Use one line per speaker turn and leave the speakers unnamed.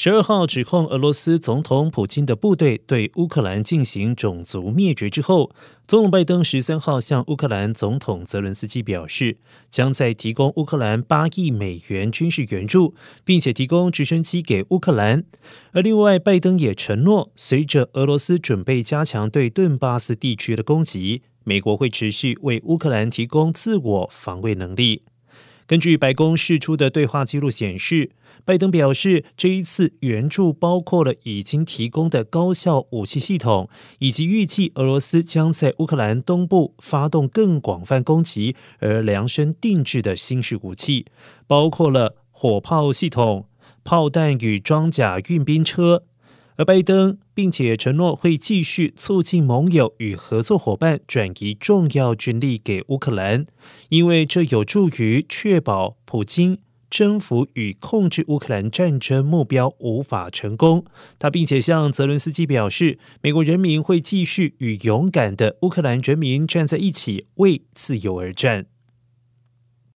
十二号指控俄罗斯总统普京的部队对乌克兰进行种族灭绝之后，总统拜登十三号向乌克兰总统泽伦斯基表示，将在提供乌克兰八亿美元军事援助，并且提供直升机给乌克兰。而另外，拜登也承诺，随着俄罗斯准备加强对顿巴斯地区的攻击，美国会持续为乌克兰提供自我防卫能力。根据白宫释出的对话记录显示，拜登表示，这一次援助包括了已经提供的高效武器系统，以及预计俄罗斯将在乌克兰东部发动更广泛攻击而量身定制的新式武器，包括了火炮系统、炮弹与装甲运兵车。而拜登并且承诺会继续促进盟友与合作伙伴转移重要军力给乌克兰，因为这有助于确保普京征服与控制乌克兰战争目标无法成功。他并且向泽伦斯基表示，美国人民会继续与勇敢的乌克兰人民站在一起，为自由而战。